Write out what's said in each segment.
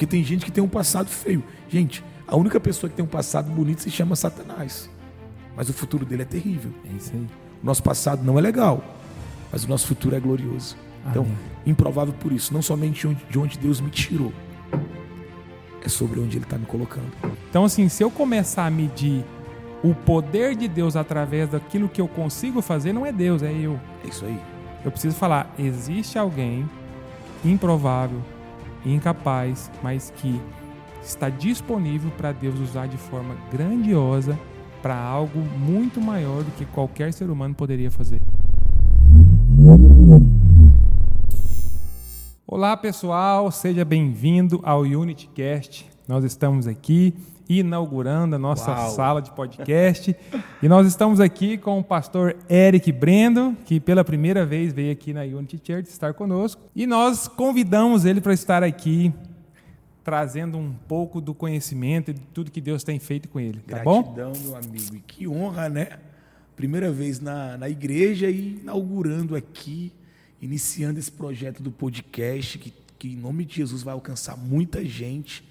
Porque tem gente que tem um passado feio. Gente, a única pessoa que tem um passado bonito se chama Satanás. Mas o futuro dele é terrível. É isso aí. O nosso passado não é legal, mas o nosso futuro é glorioso. Então, Amém. improvável por isso. Não somente de onde Deus me tirou, é sobre onde Ele está me colocando. Então, assim, se eu começar a medir o poder de Deus através daquilo que eu consigo fazer, não é Deus, é eu. É isso aí. Eu preciso falar, existe alguém improvável, incapaz, mas que está disponível para Deus usar de forma grandiosa para algo muito maior do que qualquer ser humano poderia fazer. Olá pessoal, seja bem-vindo ao UnityCast. Nós estamos aqui inaugurando a nossa Uau. sala de podcast e nós estamos aqui com o pastor Eric Brendo, que pela primeira vez veio aqui na Unity Church estar conosco e nós convidamos ele para estar aqui trazendo um pouco do conhecimento e de tudo que Deus tem feito com ele, tá bom? Gratidão, meu amigo. E que honra, né? Primeira vez na, na igreja e inaugurando aqui, iniciando esse projeto do podcast, que, que em nome de Jesus vai alcançar muita gente,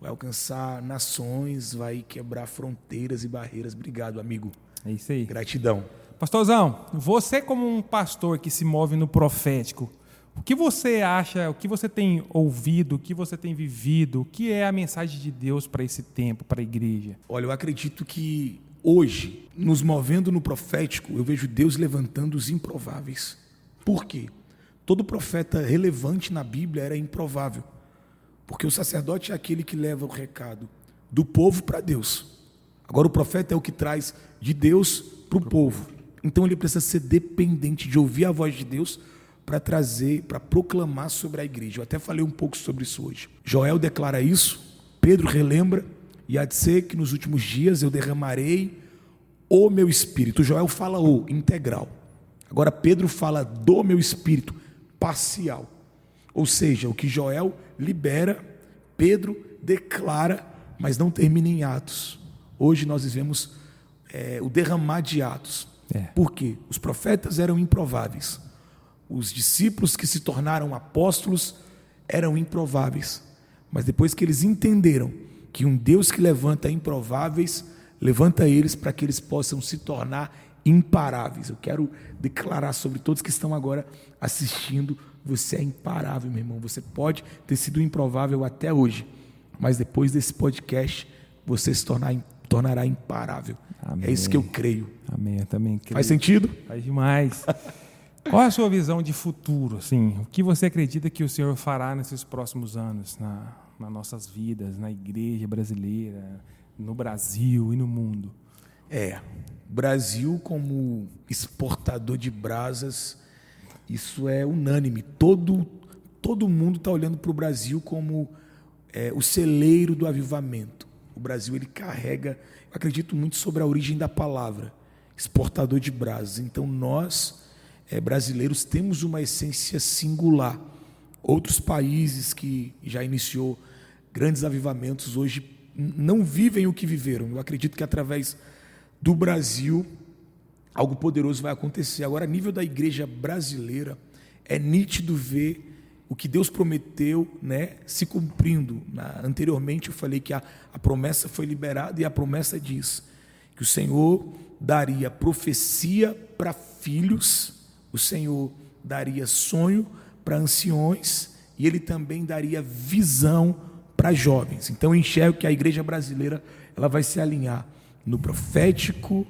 vai alcançar nações, vai quebrar fronteiras e barreiras. Obrigado, amigo. É isso aí. Gratidão. Pastorzão, você como um pastor que se move no profético, o que você acha, o que você tem ouvido, o que você tem vivido, o que é a mensagem de Deus para esse tempo, para a igreja? Olha, eu acredito que hoje, nos movendo no profético, eu vejo Deus levantando os improváveis. Por quê? Todo profeta relevante na Bíblia era improvável. Porque o sacerdote é aquele que leva o recado do povo para Deus. Agora, o profeta é o que traz de Deus para o povo. Então, ele precisa ser dependente de ouvir a voz de Deus para trazer, para proclamar sobre a igreja. Eu até falei um pouco sobre isso hoje. Joel declara isso, Pedro relembra, e há de ser que nos últimos dias eu derramarei o meu espírito. Joel fala o integral. Agora Pedro fala do meu espírito parcial. Ou seja, o que Joel libera, Pedro declara, mas não termina em Atos. Hoje nós vivemos é, o derramar de Atos. É. Por quê? Os profetas eram improváveis. Os discípulos que se tornaram apóstolos eram improváveis. Mas depois que eles entenderam que um Deus que levanta improváveis, levanta eles para que eles possam se tornar imparáveis. Eu quero declarar sobre todos que estão agora assistindo: você é imparável, meu irmão. Você pode ter sido improvável até hoje, mas depois desse podcast, você se tornar, tornará imparável. Amém. É isso que eu creio. Amém, eu também creio. Faz sentido? Faz demais. Qual é a sua visão de futuro, assim? O que você acredita que o Senhor fará nesses próximos anos, na, nas nossas vidas, na igreja brasileira, no Brasil e no mundo? É, Brasil como exportador de brasas, isso é unânime. Todo, todo mundo está olhando para o Brasil como é, o celeiro do avivamento. O Brasil ele carrega, eu acredito muito sobre a origem da palavra, exportador de brasas. Então nós é, brasileiros temos uma essência singular. Outros países que já iniciou grandes avivamentos hoje não vivem o que viveram. Eu acredito que através do Brasil algo poderoso vai acontecer. Agora, a nível da igreja brasileira, é nítido ver o que Deus prometeu né, se cumprindo. Na- anteriormente eu falei que a, a promessa foi liberada e a promessa diz que o Senhor daria profecia para filhos, o Senhor daria sonho para anciões e ele também daria visão para jovens. Então eu enxergo que a igreja brasileira ela vai se alinhar no profético,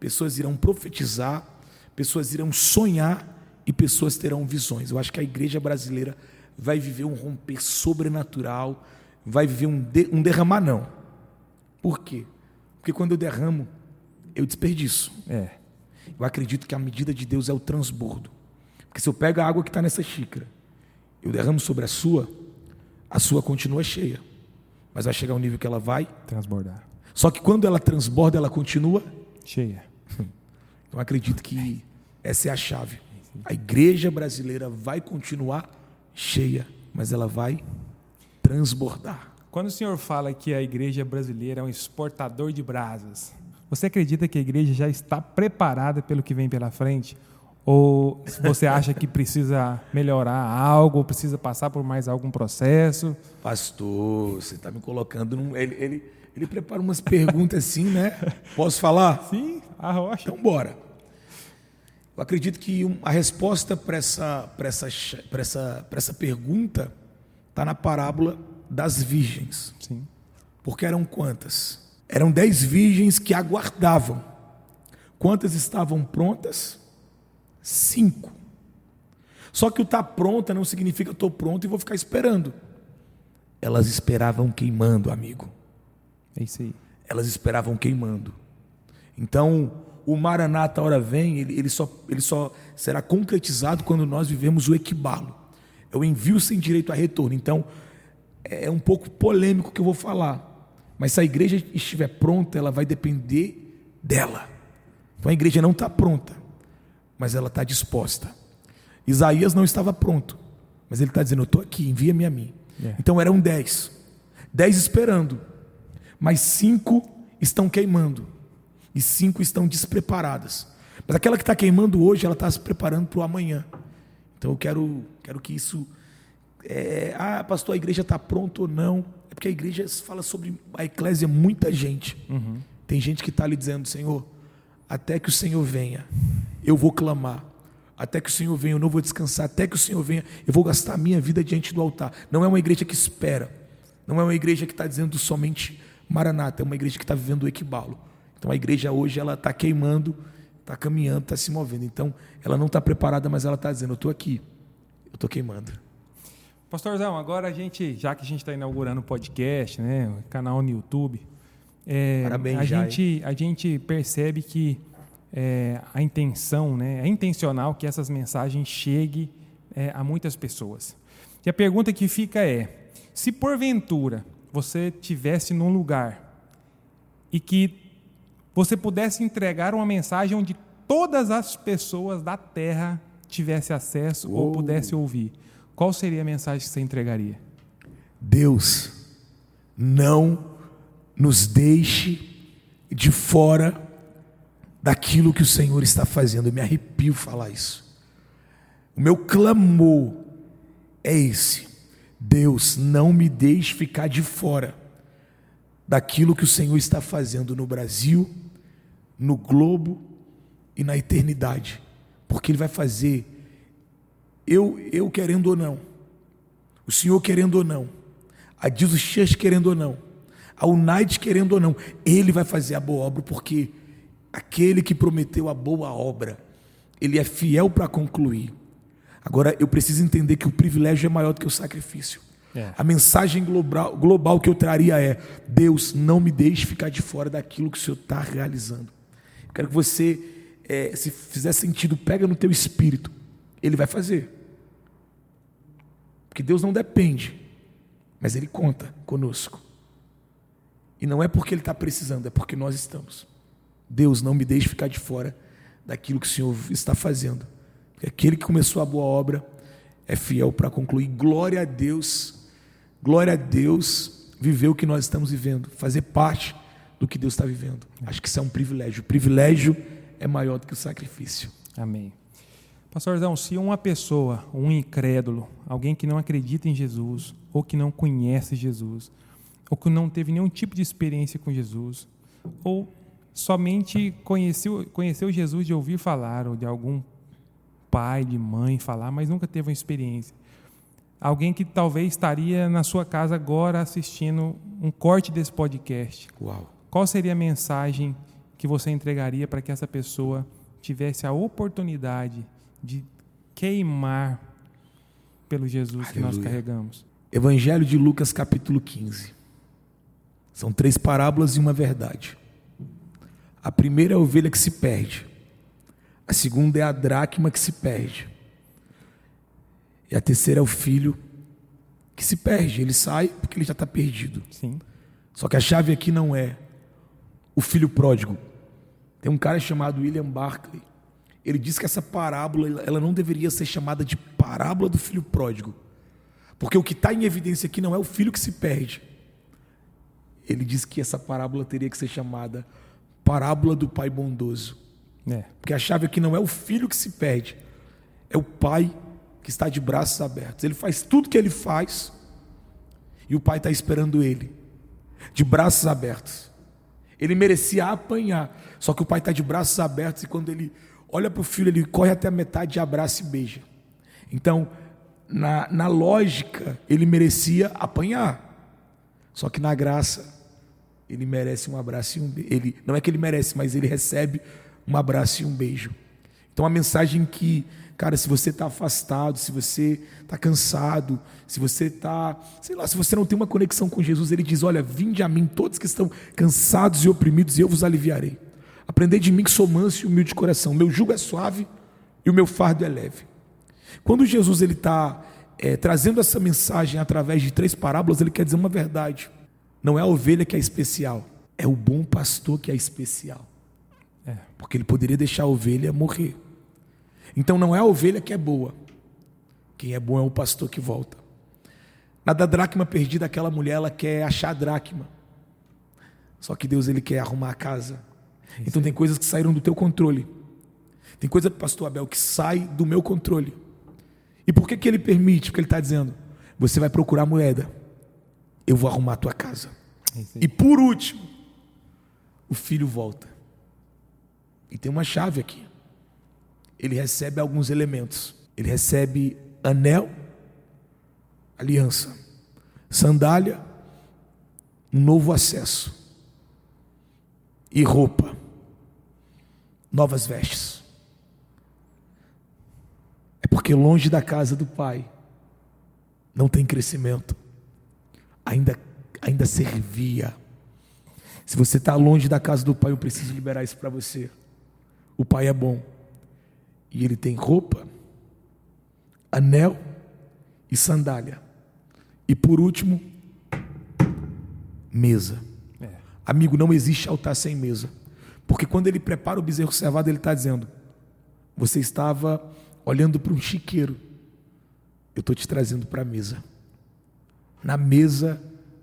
pessoas irão profetizar, pessoas irão sonhar e pessoas terão visões. Eu acho que a igreja brasileira vai viver um romper sobrenatural, vai viver um, de, um derramar não. Por quê? Porque quando eu derramo, eu desperdiço. É. Eu acredito que a medida de Deus é o transbordo. Porque se eu pego a água que está nessa xícara, eu derramo sobre a sua, a sua continua cheia. Mas vai chegar um nível que ela vai. Transbordar. Só que quando ela transborda, ela continua. Cheia. Então eu acredito que essa é a chave. A igreja brasileira vai continuar cheia, mas ela vai transbordar. Quando o senhor fala que a igreja brasileira é um exportador de brasas, você acredita que a igreja já está preparada pelo que vem pela frente? Ou se você acha que precisa melhorar algo, ou precisa passar por mais algum processo? Pastor, você está me colocando num. Ele, ele, ele prepara umas perguntas assim, né? Posso falar? Sim, a rocha. Então, bora. Eu acredito que a resposta para essa, essa, essa, essa pergunta está na parábola das virgens. Sim. Porque eram quantas? Eram dez virgens que aguardavam. Quantas estavam prontas? Cinco. Só que o estar tá pronta não significa estou pronto e vou ficar esperando. Elas esperavam queimando, amigo. É isso aí. Elas esperavam queimando. Então, o Maranata, hora vem, ele, ele, só, ele só será concretizado quando nós vivemos o equibalo. É o envio sem direito a retorno. Então, é um pouco polêmico o que eu vou falar. Mas se a igreja estiver pronta, ela vai depender dela. Então a igreja não está pronta, mas ela está disposta. Isaías não estava pronto, mas ele está dizendo: Eu estou aqui, envia-me a mim. É. Então eram dez. Dez esperando, mas cinco estão queimando, e cinco estão despreparadas. Mas aquela que está queimando hoje, ela está se preparando para o amanhã. Então eu quero, quero que isso. É, ah, pastor, a igreja está pronta ou não? É porque a igreja fala sobre a eclésia, muita gente. Uhum. Tem gente que está ali dizendo, Senhor, até que o Senhor venha, eu vou clamar. Até que o Senhor venha, eu não vou descansar. Até que o Senhor venha, eu vou gastar a minha vida diante do altar. Não é uma igreja que espera. Não é uma igreja que está dizendo somente Maranata. É uma igreja que está vivendo o equibalo. Então a igreja hoje ela está queimando está caminhando, está se movendo. Então, ela não está preparada, mas ela está dizendo: Eu estou aqui, eu estou queimando. Pastorzão, agora a gente, já que a gente está inaugurando o podcast, né, o canal no YouTube, é, Parabéns, a, já, gente, a gente percebe que é, a intenção, né, é intencional que essas mensagens cheguem é, a muitas pessoas. E a pergunta que fica é: se porventura você tivesse num lugar e que você pudesse entregar uma mensagem onde todas as pessoas da terra tivessem acesso oh. ou pudessem ouvir, qual seria a mensagem que você entregaria? Deus, não nos deixe de fora daquilo que o Senhor está fazendo. Eu me arrepio falar isso. O meu clamor é esse. Deus, não me deixe ficar de fora daquilo que o Senhor está fazendo no Brasil, no globo e na eternidade, porque Ele vai fazer, eu, eu querendo ou não, o Senhor querendo ou não, a Jesus Church querendo ou não, a United querendo ou não, Ele vai fazer a boa obra, porque aquele que prometeu a boa obra, Ele é fiel para concluir. Agora, eu preciso entender que o privilégio é maior do que o sacrifício. É. A mensagem global, global que eu traria é: Deus, não me deixe ficar de fora daquilo que o Senhor está realizando. Quero que você, é, se fizer sentido, pega no teu espírito. Ele vai fazer. Porque Deus não depende, mas Ele conta conosco. E não é porque Ele está precisando, é porque nós estamos. Deus, não me deixe ficar de fora daquilo que o Senhor está fazendo. Porque aquele que começou a boa obra é fiel para concluir. Glória a Deus, glória a Deus, viver o que nós estamos vivendo, fazer parte do que Deus está vivendo. Acho que isso é um privilégio. O privilégio é maior do que o sacrifício. Amém. Pastorzão, se uma pessoa, um incrédulo, alguém que não acredita em Jesus, ou que não conhece Jesus, ou que não teve nenhum tipo de experiência com Jesus, ou somente conheceu, conheceu Jesus de ouvir falar, ou de algum pai, de mãe falar, mas nunca teve uma experiência. Alguém que talvez estaria na sua casa agora assistindo um corte desse podcast. Uau qual seria a mensagem que você entregaria para que essa pessoa tivesse a oportunidade de queimar pelo Jesus Aleluia. que nós carregamos? Evangelho de Lucas, capítulo 15. São três parábolas e uma verdade. A primeira é a ovelha que se perde. A segunda é a dracma que se perde. E a terceira é o filho que se perde. Ele sai porque ele já está perdido. Sim. Só que a chave aqui não é o filho pródigo. Tem um cara chamado William Barclay. Ele diz que essa parábola ela não deveria ser chamada de parábola do filho pródigo, porque o que está em evidência aqui não é o filho que se perde. Ele diz que essa parábola teria que ser chamada parábola do pai bondoso. É. Porque a chave aqui não é o filho que se perde, é o pai que está de braços abertos. Ele faz tudo que ele faz e o pai está esperando ele, de braços abertos. Ele merecia apanhar, só que o pai está de braços abertos e quando ele olha para o filho, ele corre até a metade, abraça e beija. Então, na, na lógica, ele merecia apanhar, só que na graça, ele merece um abraço e um beijo. Ele, não é que ele merece, mas ele recebe um abraço e um beijo. Então, a mensagem que, cara, se você está afastado, se você está cansado, se você está, sei lá, se você não tem uma conexão com Jesus, ele diz: Olha, vinde a mim, todos que estão cansados e oprimidos, e eu vos aliviarei. Aprendei de mim que sou manso e humilde de coração. Meu jugo é suave e o meu fardo é leve. Quando Jesus ele está é, trazendo essa mensagem através de três parábolas, ele quer dizer uma verdade. Não é a ovelha que é especial, é o bom pastor que é especial. É. Porque ele poderia deixar a ovelha morrer. Então não é a ovelha que é boa. Quem é bom é o pastor que volta. Na da dracma perdida, aquela mulher ela quer achar a dracma. Só que Deus ele quer arrumar a casa. Então tem coisas que saíram do teu controle. Tem coisa, pastor Abel, que sai do meu controle. E por que, que ele permite? Porque ele está dizendo: você vai procurar moeda, eu vou arrumar a tua casa. Isso. E por último, o filho volta. E tem uma chave aqui. Ele recebe alguns elementos. Ele recebe anel, aliança, sandália, um novo acesso e roupa, novas vestes. É porque longe da casa do pai não tem crescimento, ainda, ainda servia. Se você está longe da casa do pai, eu preciso liberar isso para você. O pai é bom e ele tem roupa, anel e sandália. E por último, mesa. É. Amigo, não existe altar sem mesa. Porque quando ele prepara o bezerro cevado, ele está dizendo: Você estava olhando para um chiqueiro, eu estou te trazendo para a mesa. Na mesa,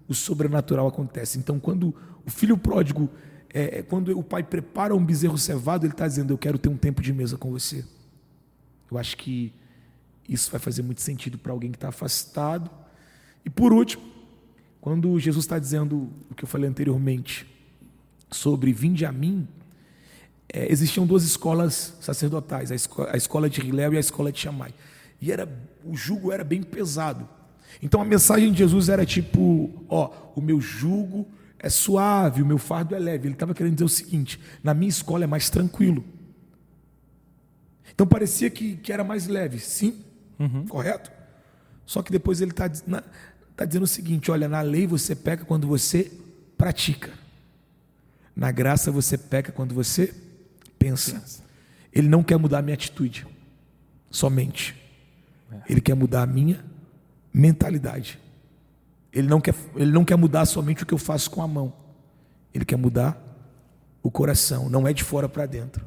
o sobrenatural acontece. Então, quando o filho pródigo, é, é, quando o pai prepara um bezerro cevado, ele está dizendo: Eu quero ter um tempo de mesa com você. Eu acho que isso vai fazer muito sentido para alguém que está afastado. E por último, quando Jesus está dizendo o que eu falei anteriormente sobre vinde a mim, é, existiam duas escolas sacerdotais, a, esco a escola de Hilel e a escola de Shammai. E era, o jugo era bem pesado. Então a mensagem de Jesus era tipo, ó, o meu jugo é suave, o meu fardo é leve. Ele estava querendo dizer o seguinte: na minha escola é mais tranquilo. Então parecia que, que era mais leve, sim, correto? Só que depois ele está tá dizendo o seguinte: olha, na lei você peca quando você pratica, na graça você peca quando você pensa. Ele não quer mudar a minha atitude, somente. Ele quer mudar a minha mentalidade. Ele não, quer, ele não quer mudar somente o que eu faço com a mão. Ele quer mudar o coração. Não é de fora para dentro.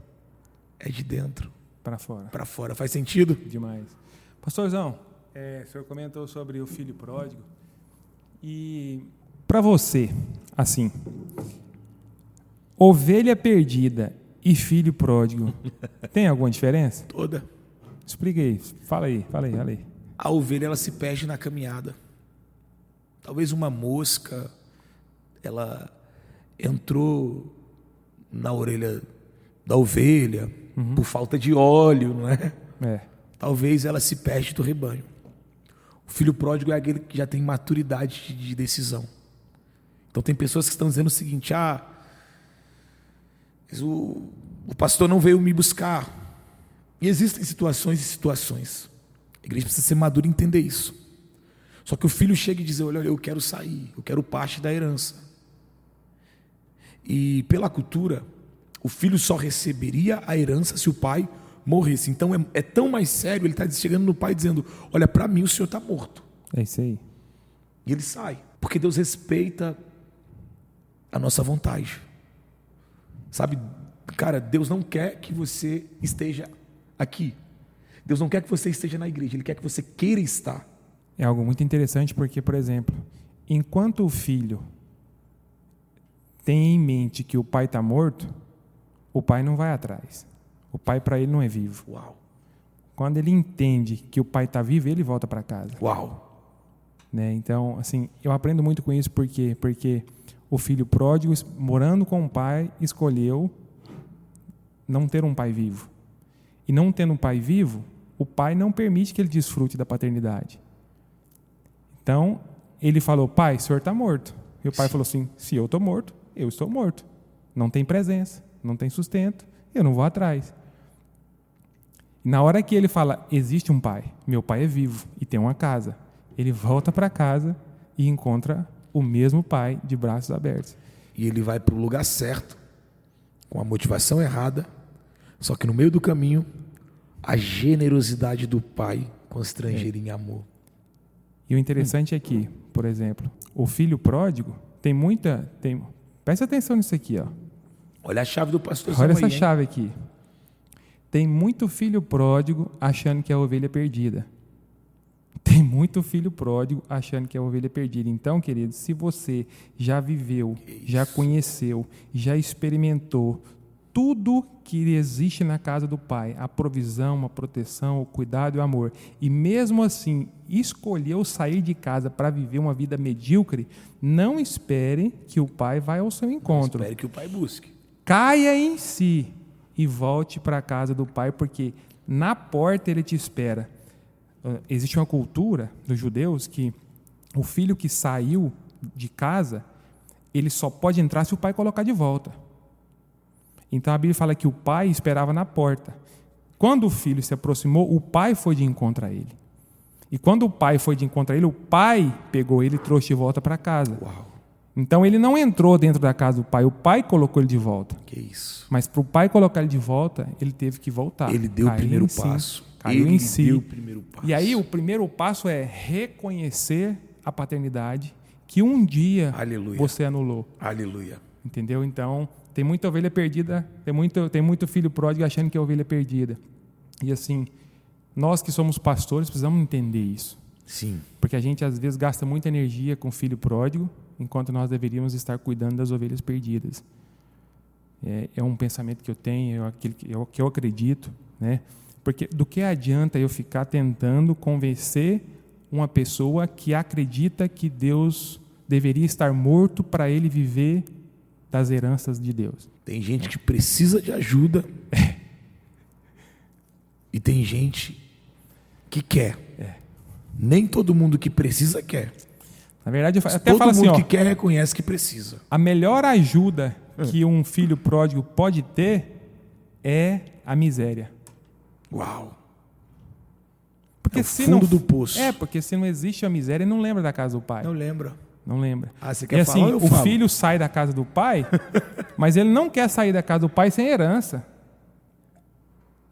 É de dentro Para fora. para fora. Faz sentido? Demais. Pastorzão, é, o senhor comentou sobre o filho pródigo. E para você, assim, ovelha perdida e filho pródigo, tem alguma diferença? Toda. Explica aí. Fala aí, fala aí, fala aí. A ovelha ela se perde na caminhada. Talvez uma mosca, ela entrou na orelha da ovelha por falta de óleo, não é? É. Talvez ela se perde do rebanho. O filho pródigo é aquele que já tem maturidade de- de decisão. Então tem pessoas que estão dizendo o seguinte: ah, o, o pastor não veio me buscar. E existem situações e situações. A igreja precisa ser madura e entender isso. Só que o filho chega e diz: olha, eu quero sair, eu quero parte da herança. E pela cultura, o filho só receberia a herança se o pai morresse. Então é, é tão mais sério, ele está chegando no pai dizendo: Olha, para mim o senhor está morto. É isso aí. E ele sai, porque Deus respeita a nossa vontade. Sabe, cara, Deus não quer que você esteja aqui. Deus não quer que você esteja na igreja, Ele quer que você queira estar. É algo muito interessante porque, por exemplo, enquanto o filho tem em mente que o pai está morto, o pai não vai atrás. O pai para ele não é vivo. Uau. Quando ele entende que o pai está vivo, ele volta para casa. Uau. Né? Então, assim, eu aprendo muito com isso porque porque o filho pródigo, morando com o pai, escolheu não ter um pai vivo. E não tendo um pai vivo, o pai não permite que ele desfrute da paternidade. Então, ele falou: Pai, o senhor está morto. E o pai falou assim: Se eu estou morto, eu estou morto. Não tem presença, não tem sustento, eu não vou atrás. Na hora que ele fala: Existe um pai, meu pai é vivo e tem uma casa, ele volta para casa e encontra o mesmo pai de braços abertos. E ele vai para o lugar certo, com a motivação errada, só que no meio do caminho, a generosidade do pai constrangeria em amor. E o interessante é que, por exemplo, o filho pródigo tem muita. Tem, presta atenção nisso aqui, ó. Olha a chave do pastor Olha essa aí, chave aqui. Tem muito filho pródigo achando que é a ovelha perdida. Tem muito filho pródigo achando que é a ovelha perdida. Então, querido, se você já viveu, já conheceu, já experimentou tudo que existe na casa do Pai, a provisão, a proteção, o cuidado e o amor, e mesmo assim escolheu sair de casa para viver uma vida medíocre, não espere que o Pai vá ao seu encontro. Espere que o Pai busque. Caia em si e volte para a casa do Pai, porque na porta ele te espera. Uh, existe uma cultura dos judeus que o filho que saiu de casa, ele só pode entrar se o pai colocar de volta. Então a Bíblia fala que o pai esperava na porta. Quando o filho se aproximou, o pai foi de encontro a ele. E quando o pai foi de encontro a ele, o pai pegou ele e trouxe de volta para casa. Uau. Então ele não entrou dentro da casa do pai, o pai colocou ele de volta. Que isso. Mas para o pai colocar ele de volta, ele teve que voltar. Ele deu o Caiu primeiro em si, passo. Caiu ele em si. deu o primeiro passo. E aí o primeiro passo é reconhecer a paternidade que um dia Aleluia. você anulou. Aleluia. Entendeu? Então, tem muita ovelha perdida, tem muito, tem muito filho pródigo achando que é ovelha perdida. E assim, nós que somos pastores precisamos entender isso. Sim. Porque a gente às vezes gasta muita energia com o filho pródigo, enquanto nós deveríamos estar cuidando das ovelhas perdidas. É, é um pensamento que eu tenho, é aquilo que eu, que eu acredito, né? Porque do que adianta eu ficar tentando convencer uma pessoa que acredita que Deus deveria estar morto para ele viver das heranças de Deus? Tem gente que precisa de ajuda. E tem gente que quer. É. Nem todo mundo que precisa quer. Na verdade, eu até todo falo mundo assim, ó, que quer reconhece que precisa. a melhor ajuda que um filho pródigo pode ter é a miséria. Uau. Porque É o se fundo não do poço. É, porque se não existe a miséria, ele não lembra da casa do pai. Não lembra. Não lembra. Ah, você E quer assim, falar? o falo. filho sai da casa do pai, mas ele não quer sair da casa do pai sem herança.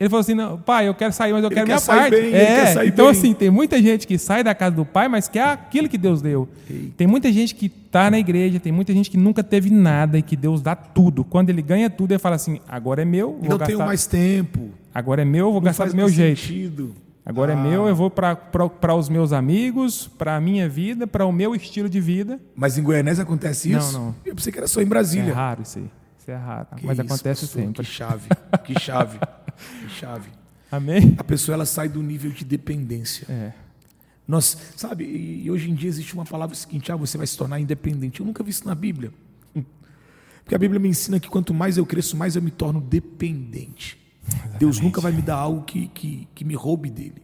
Ele falou assim: não, pai, eu quero sair, mas eu Ele quero quer minha sair parte. bem, é, então, bem. assim, tem muita gente que sai da casa do pai, mas quer aquilo que Deus deu. Tem muita gente que está na igreja, tem muita gente que nunca teve nada e que Deus dá tudo. Quando ele ganha tudo, ele fala assim: agora é meu, vou Não gastar. tenho mais tempo. Agora é meu, vou Não gastar do meu mais jeito. Agora é Ah, meu, eu vou para os meus amigos, para a minha vida, para o meu estilo de vida. Mas em Goianésia acontece Não, isso? não. Eu pensei que era só em É Brasília. raro isso aí. Isso é raro. Que mas isso, acontece pastor, sempre. Que chave. Que chave. que chave. Amém? A pessoa ela sai do nível de dependência. É. Nós, sabe, e hoje em dia existe uma palavra seguinte: ah, você vai se tornar independente. Eu nunca vi isso na Bíblia. Porque a Bíblia me ensina que quanto mais eu cresço, mais eu me torno dependente. Deus nunca vai me dar algo que, que, que me roube dele.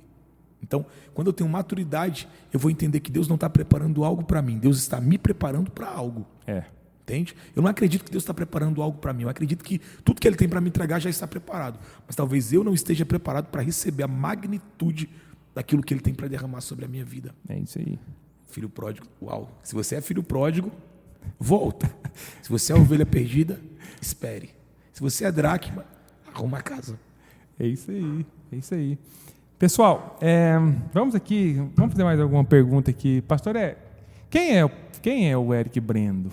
Então, quando eu tenho maturidade, eu vou entender que Deus não está preparando algo para mim, Deus está me preparando para algo. É. Entende? Eu não acredito que Deus está preparando algo para mim. Eu acredito que tudo que Ele tem para me entregar já está preparado. Mas talvez eu não esteja preparado para receber a magnitude daquilo que Ele tem para derramar sobre a minha vida. É isso aí. Filho pródigo, uau. Se você é filho pródigo, volta. Se você é ovelha perdida, espere. Se você é dracma, arruma a casa. É isso aí. É isso aí. Pessoal, é, vamos aqui, vamos fazer mais alguma pergunta aqui. Pastor, é, quem é, quem é o Eric Brendo?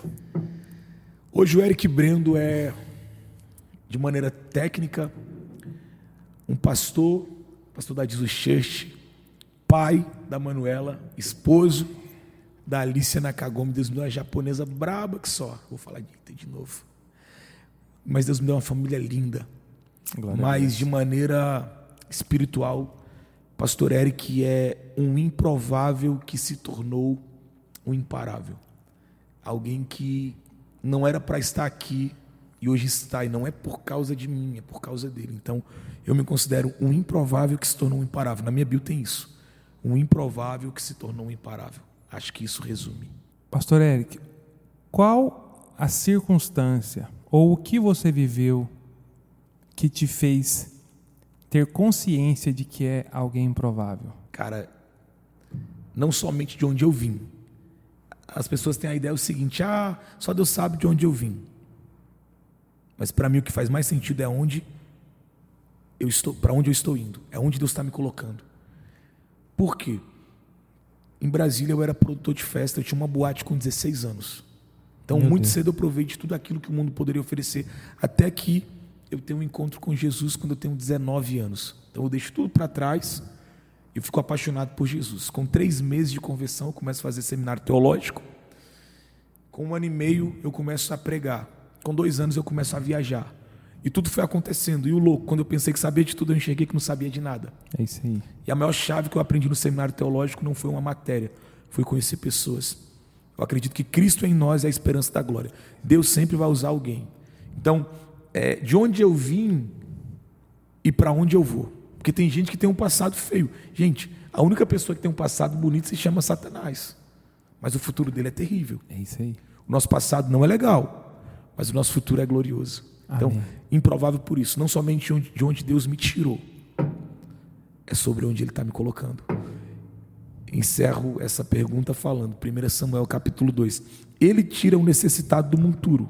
Hoje o Eric Brendo é, de maneira técnica, um pastor, pastor da Jesus Church, pai da Manuela, esposo da Alicia Nakagome. Deus me deu uma japonesa braba que só. Vou falar de, de novo. Mas Deus me deu uma família linda. Glória mas de maneira espiritual, Pastor Eric é um improvável que se tornou um imparável. Alguém que não era para estar aqui e hoje está, e não é por causa de mim, é por causa dele. Então, eu me considero um improvável que se tornou um imparável. Na minha bio tem isso. Um improvável que se tornou um imparável. Acho que isso resume. Pastor Eric, qual a circunstância ou o que você viveu que te fez ter consciência de que é alguém improvável? Cara, não somente de onde eu vim. As pessoas têm a ideia o seguinte: ah, só Deus sabe de onde eu vim. Mas para mim o que faz mais sentido é onde eu estou, para onde eu estou indo, é onde Deus está me colocando. Por quê? Em Brasília eu era produtor de festa, eu tinha uma boate com 16 anos. Então Meu muito Deus. cedo eu provei de tudo aquilo que o mundo poderia oferecer, até que eu tenho um encontro com Jesus quando eu tenho 19 anos. Então eu deixo tudo para trás e fico apaixonado por Jesus. Com três meses de conversão, eu começo a fazer seminário teológico. Com um ano e meio, eu começo a pregar. Com dois anos, eu começo a viajar. E tudo foi acontecendo. E o louco, quando eu pensei que sabia de tudo, eu enxerguei que não sabia de nada. É isso aí. E a maior chave que eu aprendi no seminário teológico não foi uma matéria, foi conhecer pessoas. Eu acredito que Cristo em nós é a esperança da glória. Deus sempre vai usar alguém. Então, é, de onde eu vim e para onde eu vou. Porque tem gente que tem um passado feio. Gente, a única pessoa que tem um passado bonito se chama Satanás. Mas o futuro dele é terrível. É isso aí. O nosso passado não é legal, mas o nosso futuro é glorioso. Então, Amém. improvável por isso. Não somente de onde- de onde Deus me tirou, é sobre onde Ele está me colocando. Encerro essa pergunta falando, 1 Samuel capítulo 2. Ele tira o necessitado do monturo.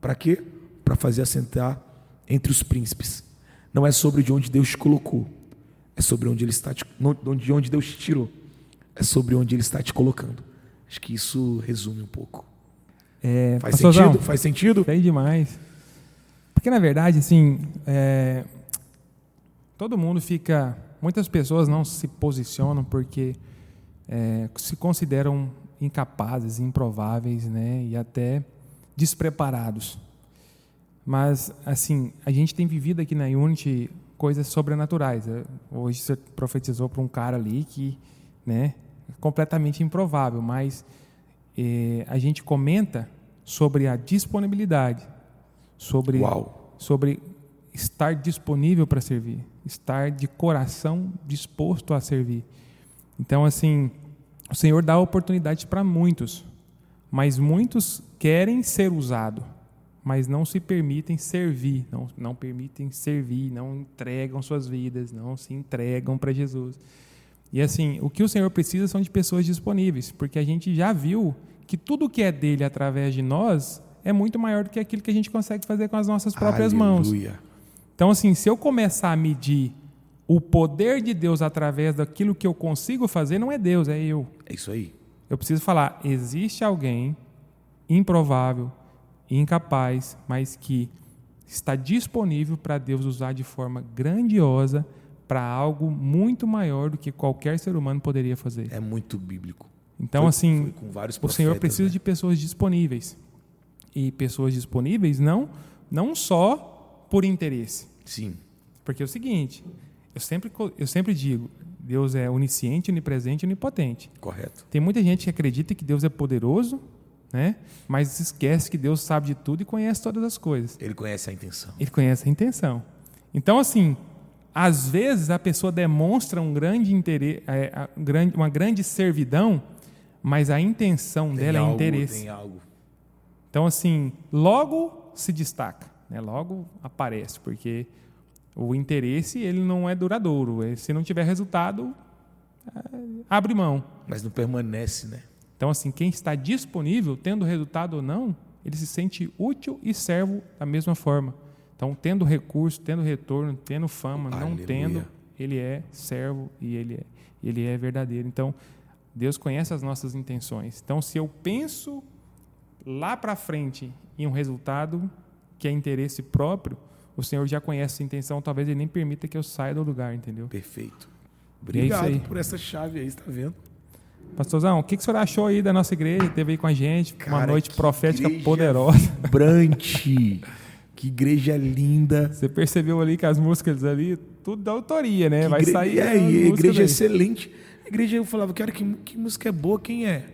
Para quê? Para fazer assentar entre os príncipes. Não é sobre de onde Deus te colocou, é sobre onde Ele está te, de onde Deus te tirou. É sobre onde Ele está te colocando. Acho que isso resume um pouco. É, Faz pastorzão, sentido? Faz sentido? Fez demais. Porque, na verdade, assim, é, todo mundo fica. Muitas pessoas não se posicionam porque é, se consideram incapazes, improváveis, né? E até despreparados. Mas, assim, a gente tem vivido aqui na Unity coisas sobrenaturais. né? Hoje você profetizou para um cara ali que, né, é completamente improvável, mas eh, a gente comenta sobre a disponibilidade, sobre, Uau. sobre estar disponível para servir, estar de coração disposto a servir. Então, assim, o Senhor dá oportunidades para muitos, mas muitos querem ser usados, mas não se permitem servir, não, não permitem servir, não entregam suas vidas, não se entregam para Jesus. E assim, o que o Senhor precisa são de pessoas disponíveis, porque a gente já viu que tudo que é dele através de nós é muito maior do que aquilo que a gente consegue fazer com as nossas próprias mãos. Aleluia. Então, assim, se eu começar a medir o poder de Deus através daquilo que eu consigo fazer, não é Deus, é eu. É isso aí. Eu preciso falar: existe alguém improvável, incapaz, mas que está disponível para Deus usar de forma grandiosa para algo muito maior do que qualquer ser humano poderia fazer. É muito bíblico. Então, Foi- assim, foi com vários o Senhor profetas, precisa né? de pessoas disponíveis. E pessoas disponíveis não, não só por interesse. Sim. Porque é o seguinte, eu sempre, eu sempre digo, Deus é onisciente, onipresente e onipotente. Correto. Tem muita gente que acredita que Deus é poderoso, né? mas esquece que Deus sabe de tudo e conhece todas as coisas. Ele conhece a intenção. Ele conhece a intenção. Então, assim, às vezes a pessoa demonstra um grande interesse, uma grande servidão, mas a intenção Tem dela é algo, interesse. Tem algo. Então, assim, logo se destaca, né? logo aparece, porque o interesse ele não é duradouro. Se não tiver resultado, eh, abre mão. Mas não permanece, né? Então, assim, quem está disponível, tendo resultado ou não, ele se sente útil e servo da mesma forma. Então, tendo recurso, tendo retorno, tendo fama, não Aleluia. tendo, ele é servo e ele é, ele é verdadeiro. Então, Deus conhece as nossas intenções. Então, se eu penso lá para frente em um resultado que é interesse próprio, o Senhor já conhece essa intenção, talvez ele nem permita que eu saia do lugar, entendeu? Perfeito. É Obrigado aí. por essa chave aí, está vendo? Pastorzão, o que, que o senhor achou aí da nossa igreja? Teve aí com a gente uma Cara, noite que profética poderosa. Vibrante. Que igreja linda. Você percebeu ali que as músicas ali, tudo da autoria, né? Que Vai igre- sair. É, e igreja daí. excelente. A igreja eu falava, cara, que, que música é boa, quem é?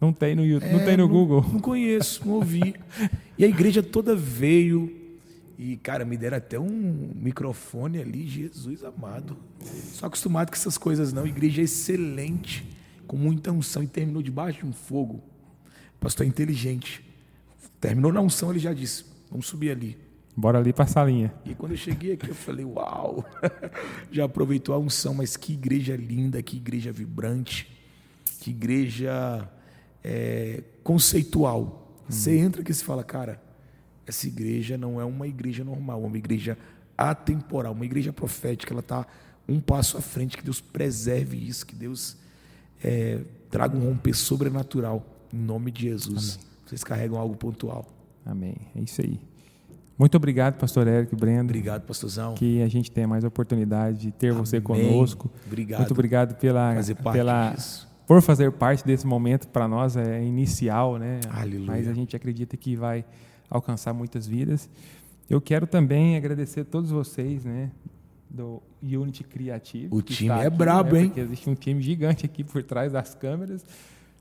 Não tem no YouTube, não É, tem no Google. Não conheço, não ouvi. e a igreja toda veio. E, cara, me deram até um microfone ali, Jesus amado. Só acostumado com essas coisas, não. Igreja excelente, com muita unção, e terminou debaixo de um fogo. Pastor é inteligente. Terminou na unção, ele já disse: vamos subir ali. Bora ali pra salinha. E quando eu cheguei aqui, eu falei, uau! Já aproveitou a unção, mas que igreja linda, que igreja vibrante, que igreja é, conceitual. Você entra aqui e fala, cara, essa igreja não é uma igreja normal, é uma igreja atemporal, uma igreja profética, ela está um passo à frente, que Deus preserve isso, que Deus é, traga um romper sobrenatural, em nome de Jesus. Vocês carregam algo pontual. Amém. É isso aí. Muito obrigado, pastor Érico Brendo. Obrigado, pastorzão. Que a gente tenha mais oportunidade de ter você Amém. conosco. Obrigado. Muito obrigado pela, Fazer parte pela disso. por fazer parte desse momento para nós é inicial, né? Aleluia. Mas a gente acredita que vai alcançar muitas vidas. Eu quero também agradecer a todos vocês, né? Do Unity Criativo. O time está é brabo, hein? Porque existe um time gigante aqui por trás das câmeras,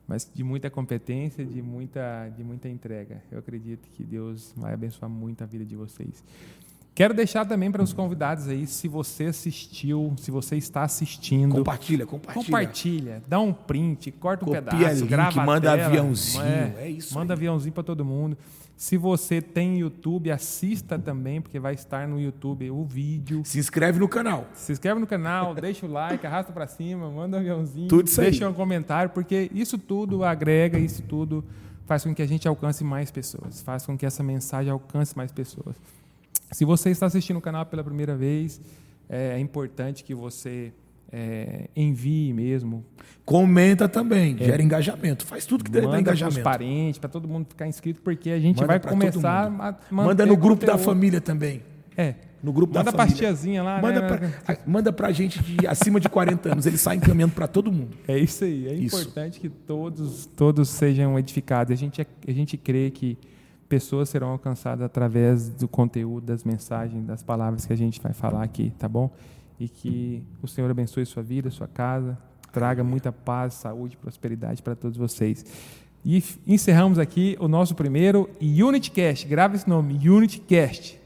mas de muita competência, de muita, de muita entrega. Eu acredito que Deus vai abençoar muito a vida de vocês. Quero deixar também para os convidados aí, se você assistiu, se você está assistindo, Compartilha, compartilha. compartilha, dá um print, corta um Copia pedaço, link, grava manda tela, aviãozinho, é isso Manda aí. aviãozinho para todo mundo. Se você tem YouTube, assista também, porque vai estar no YouTube o vídeo. Se inscreve no canal. Se inscreve no canal, deixa o like, arrasta para cima, manda um aviãozinho, Tudo isso aí. deixa um comentário, porque isso tudo agrega, isso tudo faz com que a gente alcance mais pessoas, faz com que essa mensagem alcance mais pessoas. Se você está assistindo o canal pela primeira vez, é importante que você é, envie mesmo, Comenta também, gera engajamento. Faz tudo que deve dar É. manda para os engajamento. parentes, para todo mundo ficar inscrito, porque a gente Manda vai começar a Manda no grupo da família também. É. No grupo Manda da família. tiazinha lá, Manda, né? pra, manda pra gente de acima de 40 anos. Eles saem caminhando pra todo mundo. É isso aí. É Isso. importante que todos, todos sejam edificados. A gente, a gente crê que pessoas serão alcançadas através do conteúdo, das mensagens, das palavras que a gente vai falar aqui, tá bom? E que o Senhor abençoe sua vida, sua casa, traga muita paz, saúde prosperidade para todos vocês. E encerramos aqui o nosso primeiro UnityCast. Grava esse nome, UnityCast.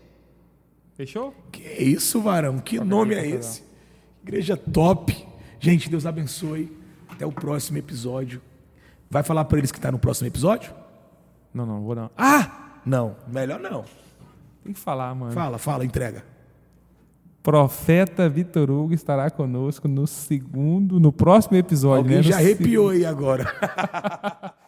Fechou? Que isso, varão? Que nome é esse? Igreja top. Gente, Deus abençoe. Até o próximo episódio. Vai falar pra eles que tá no próximo episódio? Não, não, vou não. Ah! Não, melhor não. Tem que falar, mano. Fala, fala, entrega. Profeta Vitor Hugo estará conosco no segundo, no próximo episódio. Alguém né? Já segundo. arrepiou aí agora.